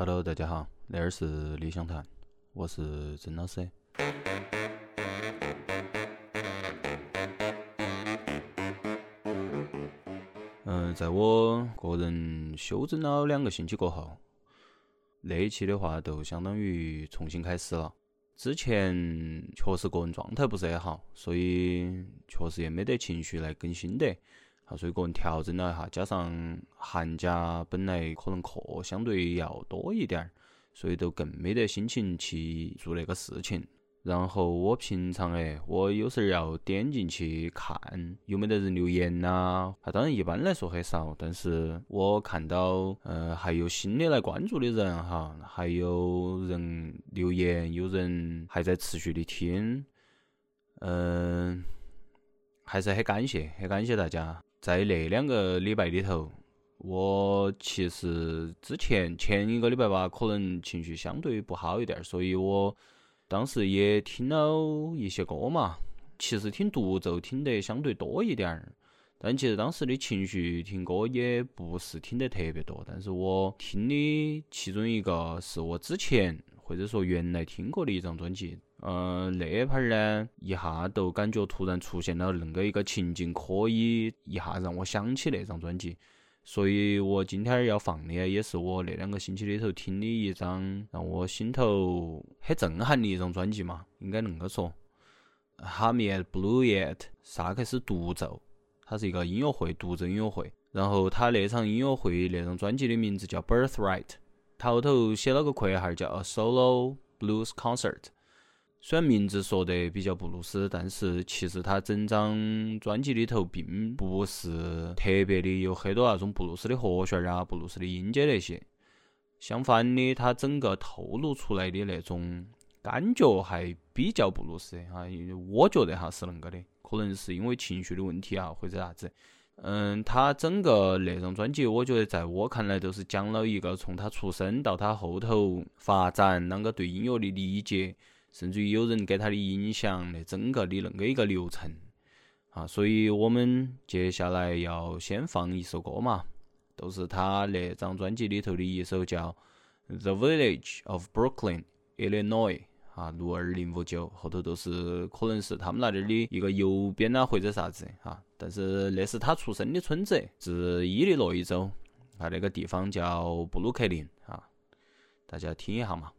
Hello，大家好，这儿是理想谈，我是曾老师。嗯，在我个人休整了两个星期过后，那一期的话就相当于重新开始了。之前确实个人状态不是很好，所以确实也没得情绪来更新的。好，所以个人调整了一下，加上寒假本来可能课相对要多一点儿，所以就更没得心情去做那个事情。然后我平常哎，我有时候要点进去看有没得人留言呐。啊，当然一般来说很少，但是我看到呃还有新的来关注的人哈，还有人留言，有人还在持续的听，嗯，还是很感谢，很感谢大家。在那两个礼拜里头，我其实之前前一个礼拜吧，可能情绪相对不好一点，所以我当时也听了一些歌嘛。其实听独奏听得相对多一点儿，但其实当时的情绪听歌也不是听得特别多。但是我听的其中一个是我之前或者说原来听过的一张专辑。嗯，那盘儿呢，一下都感觉突然出现了恁个一个情景，可以一下让我想起那张专辑。所以我今天要放的也是我那两个星期里头听的一张让我心头很震撼的一张专辑嘛，应该恁个说。哈密 Blue Yet 萨克斯独奏，它是一个音乐会，独奏音乐会。然后他那场音乐会那张专辑的名字叫 Birthright，他后头写了个括号叫 A Solo Blues Concert。虽然名字说得比较布鲁斯，但是其实他整张专辑里头并不是特别的有很多那种布鲁斯的和弦啊、布鲁斯的音阶那些。相反的，他整个透露出来的那种感觉还比较布鲁斯啊。我觉得哈是恁个的，可能是因为情绪的问题啊，或者啥子。嗯，他整个那张专辑，我觉得在我看来都是讲了一个从他出生到他后头发展，啷个对音乐的理解。甚至于有人给他的影响，那整个的恁个一个流程。啊，所以我们接下来要先放一首歌嘛，都是他那张专辑里头的一首叫《The Village of Brooklyn, Illinois》啊，六二零五九，后头都是可能是他们那点的一个邮编呐或者啥子。啊，但是那是他出生的村子，是伊利诺伊州啊，那个地方叫布鲁克林。啊，大家听一下嘛。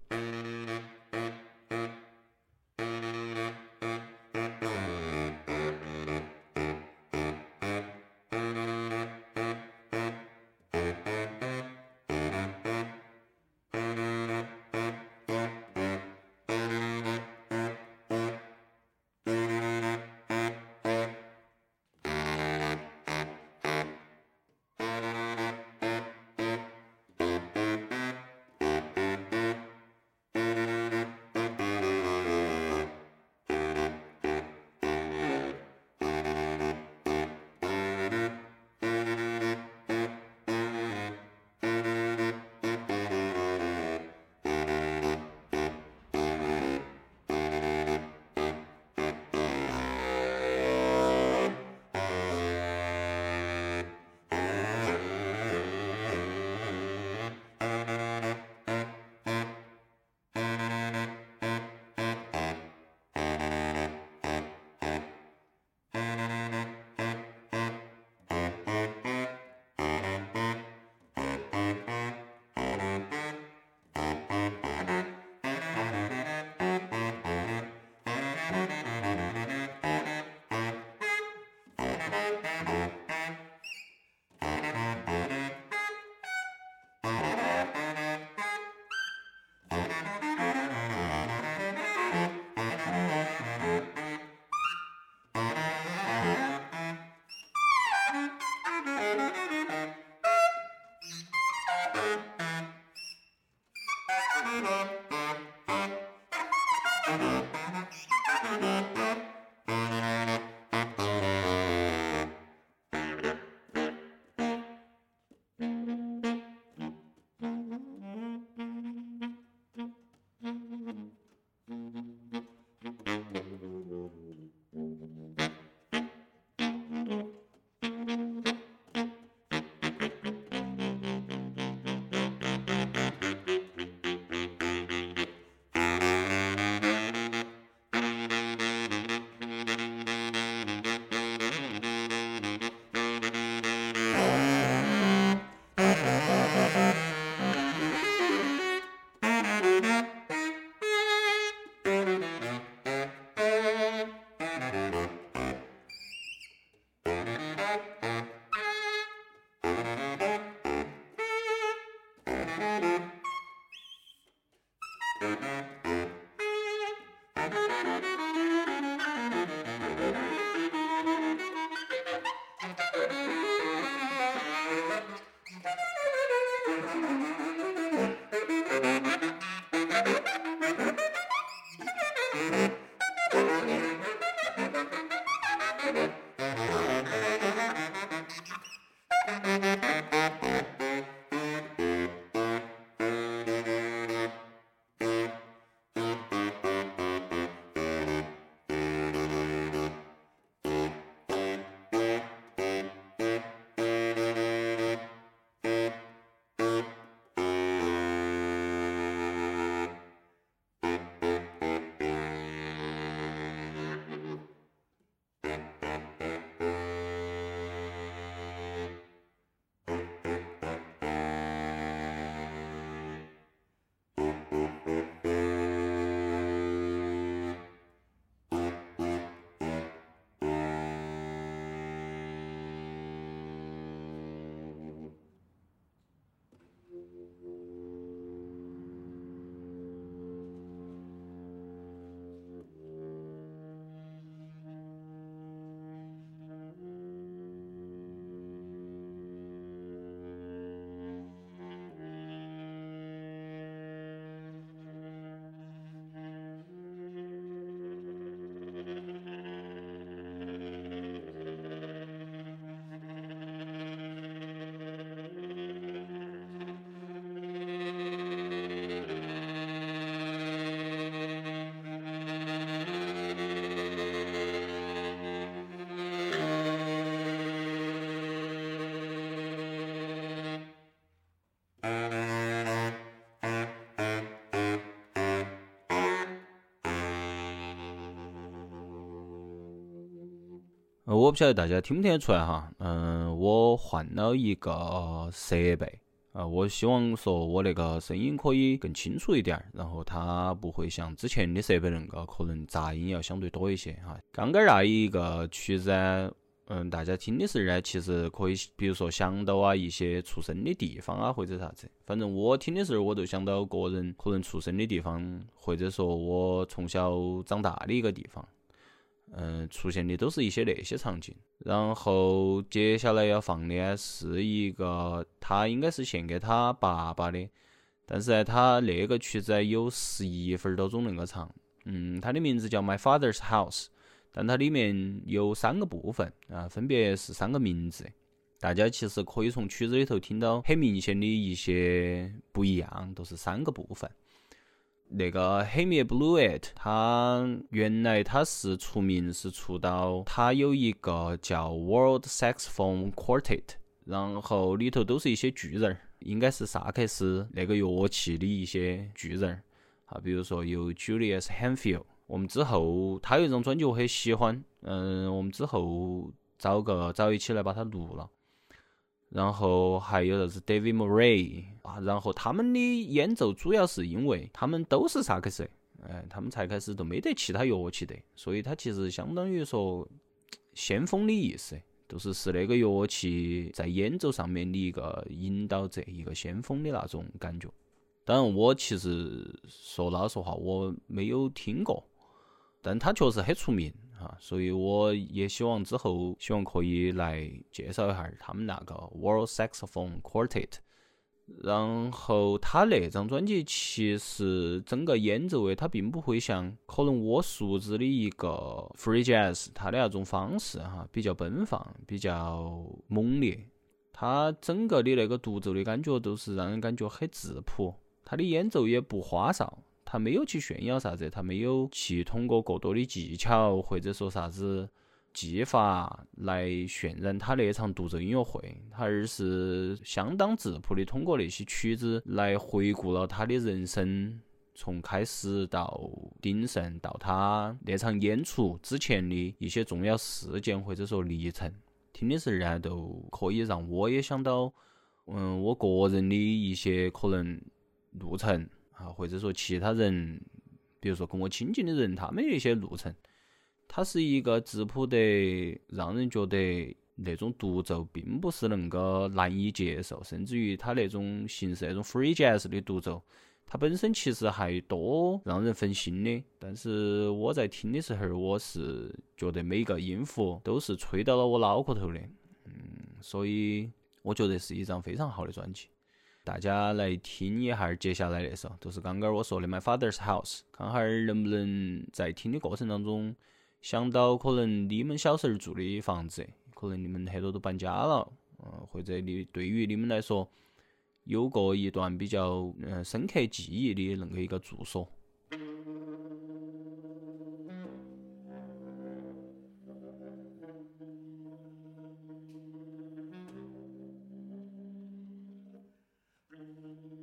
我不晓得大家听不听得出来哈，嗯，我换了一个设备，啊，我希望说我那个声音可以更清楚一点，然后它不会像之前的设备那个可能杂音要相对多一些哈。刚刚那一个曲子，嗯，大家听的时候呢，其实可以，比如说想到啊一些出生的地方啊或者啥子，反正我听的时候我就想到个人可能出生的地方，或者说我从小长大的一个地方。出现的都是一些那些场景。然后接下来要放的是一个，他应该是献给他爸爸的，但是呢，他那个曲子有十一分多钟那个长。嗯，它的名字叫《My Father's House》，但它里面有三个部分啊，分别是三个名字。大家其实可以从曲子里头听到很明显的一些不一样，都是三个部分。那个《黑灭 Blue It》，它原来它是出名是出到它有一个叫 World Saxophone Quartet，然后里头都是一些巨人儿，应该是萨克斯那个乐器的一些巨人儿啊，比如说有 Julius Hanfield。我们之后他有一张专辑我很喜欢，嗯，我们之后找个找一起来把它录了。然后还有就是 David Murray 啊，然后他们的演奏主要是因为他们都是萨克斯，哎，他们才开始都没得其他乐器的，所以他其实相当于说先锋的意思，就是是那个乐器在演奏上面的一个引导者，一个先锋的那种感觉。当然，我其实说老实话，我没有听过，但他确实很出名。啊，所以我也希望之后希望可以来介绍一下他们那个 World Saxophone Quartet。然后他那张专辑其实整个演奏位它并不会像可能我熟知的一个 Free Jazz 他的那种方式哈，比较奔放，比较猛烈。他整个的那个独奏的感觉都是让人感觉很质朴，他的演奏也不花哨。他没有去炫耀啥子，他没有去通过过多的技巧或者说啥子技法来渲染他那场独奏音乐会，他而是相当质朴的通过那些曲子来回顾了他的人生，从开始到鼎盛，到他那场演出之前的一些重要事件或者说历程。听的时候呢，都可以让我也想到，嗯，我个人的一些可能路程。啊，或者说其他人，比如说跟我亲近的人，他们的一些路程，它是一个质朴的，让人觉得那种独奏并不是能够难以接受，甚至于他那种形式，那种 free jazz 的独奏，它本身其实还多让人分心的，但是我在听的时候，我是觉得每个音符都是吹到了我脑壳头的，嗯，所以我觉得是一张非常好的专辑。大家来听一下接下来那首，就是刚刚我说的《My Father's House》，看哈儿能不能在听的过程当中想到可能你们小时候住的房子，可能你们很多都搬家了，嗯，或者你对于你们来说。有过一段比较嗯深刻记忆的恁个一个住所。Mm-hmm.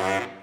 Bye.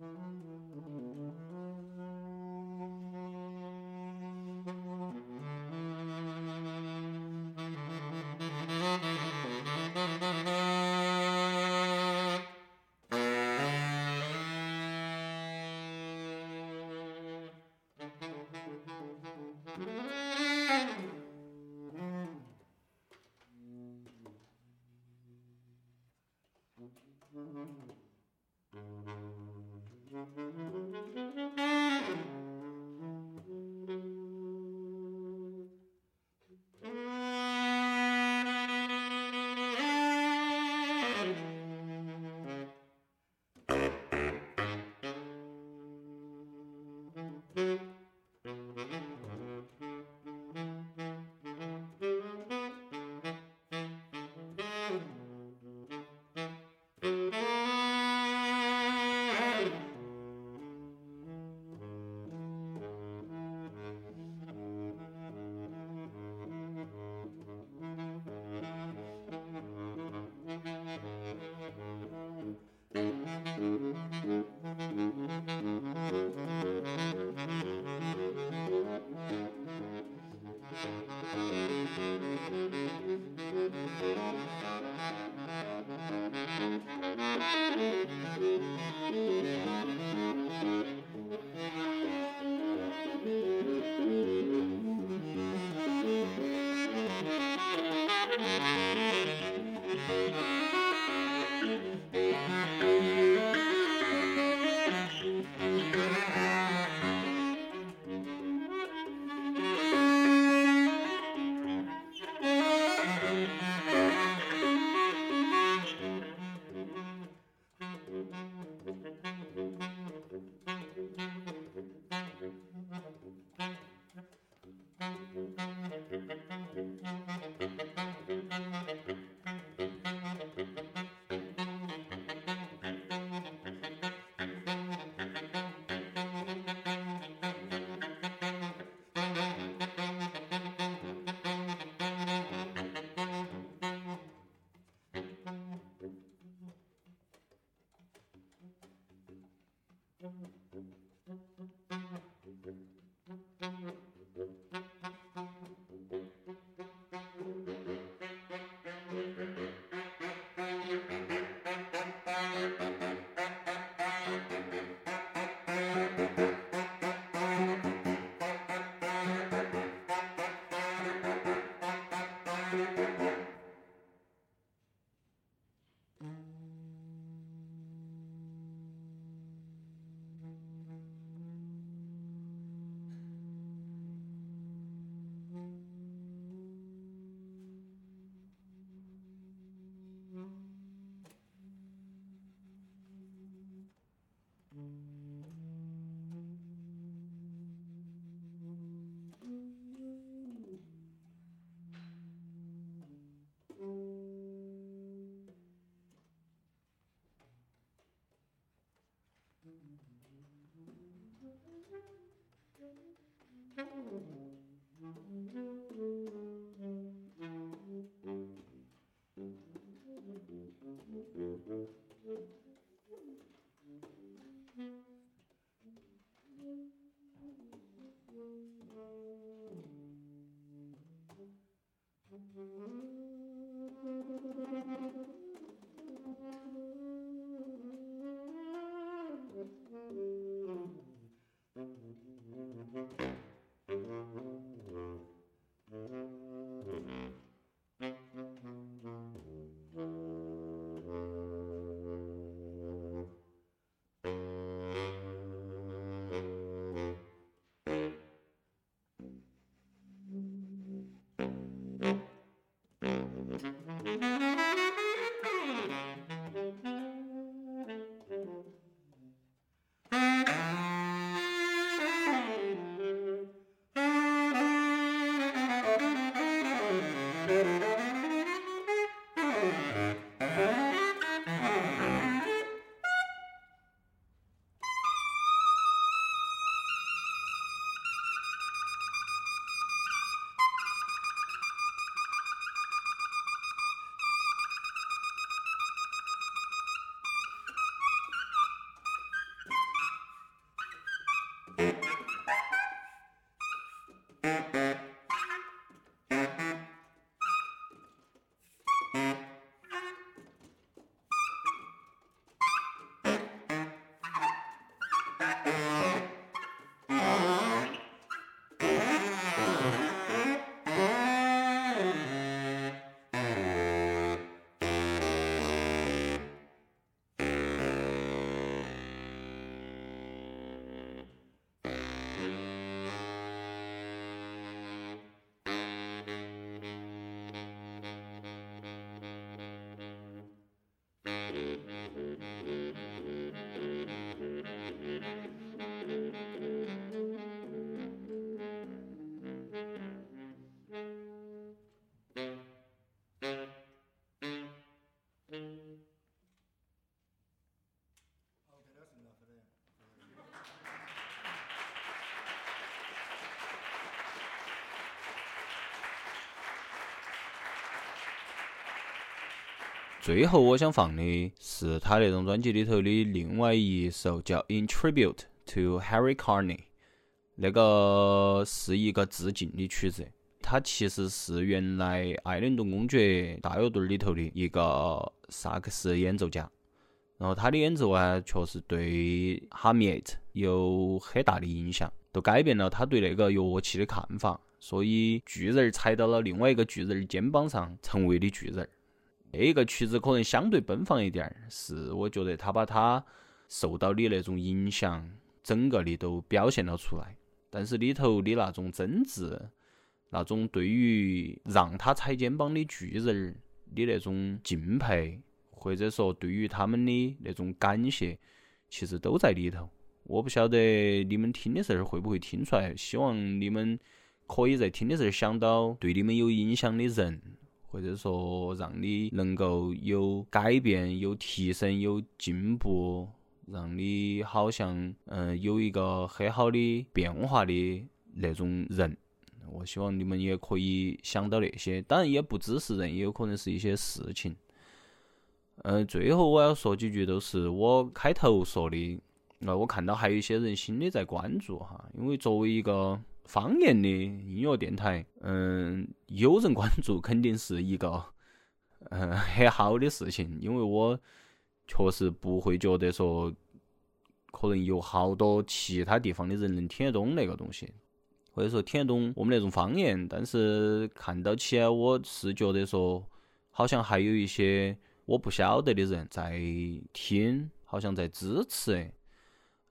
Mm-hmm. Hey! 좀 Thank you. Mm-hmm. 最后我想放的是他那种专辑里头的另外一首叫《In Tribute to Harry Carney》，那个是一个致敬的曲子。它其实是原来《艾伦顿公爵》大乐队里头的一个萨克斯演奏家，然后他的演奏啊，确实对哈米特有很大的影响，都改变了他对那个乐器的看法。所以巨人踩到了另外一个巨人肩膀上，成为的巨人。那一个曲子可能相对奔放一点儿，是我觉得他把他受到的那种影响，整个的都表现了出来。但是里头的那种真挚，那种对于让他踩肩膀的巨人儿的那种敬佩，或者说对于他们的那种感谢，其实都在里头。我不晓得你们听的时候会不会听出来，希望你们可以在听的时候想到对你们有影响的人。或者说，让你能够有改变、有提升、有进步，让你好像嗯有一个很好的变化的那种人。我希望你们也可以想到那些，当然也不只是人，也有可能是一些事情。嗯，最后我要说几句，都是我开头说的。那我看到还有一些人新的在关注哈，因为作为一个。方言的音乐电台，嗯，有人关注肯定是一个嗯很好的事情，因为我确实不会觉得说可能有好多其他地方的人能听得懂那个东西，或者说听得懂我们那种方言，但是看到起来我是觉得说好像还有一些我不晓得的人在听，好像在支持。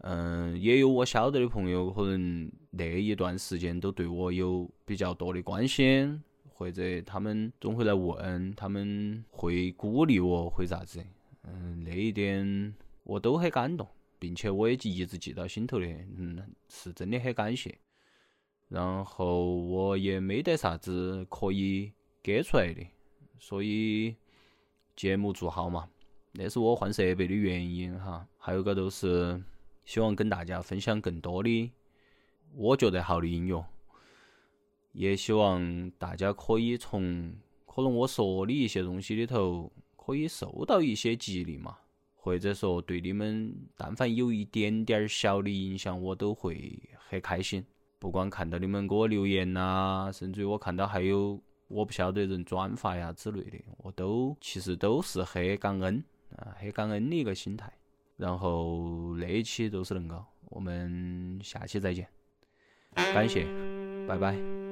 嗯，也有我晓得的朋友，可能那一段时间都对我有比较多的关心，或者他们总会来问，他们会鼓励我，会咋子？嗯，那一点我都很感动，并且我也一直记到心头的，嗯，是真的很感谢。然后我也没得啥子可以给出来的，所以节目做好嘛，那是我换设备的原因哈，还有个都是。希望跟大家分享更多的我觉得好的音乐，也希望大家可以从可能我说的一些东西里头可以受到一些激励嘛，或者说对你们但凡有一点点小的影响，我都会很开心。不管看到你们给我留言呐，甚至于我看到还有我不晓得人转发呀之类的，我都其实都是很感恩啊，很感恩的一个心态。然后那一期就是恁个，我们下期再见，感谢，拜拜。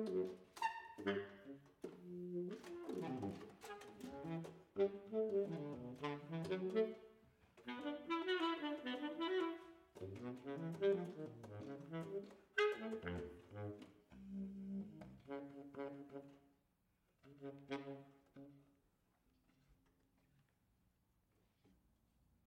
Mm-hmm.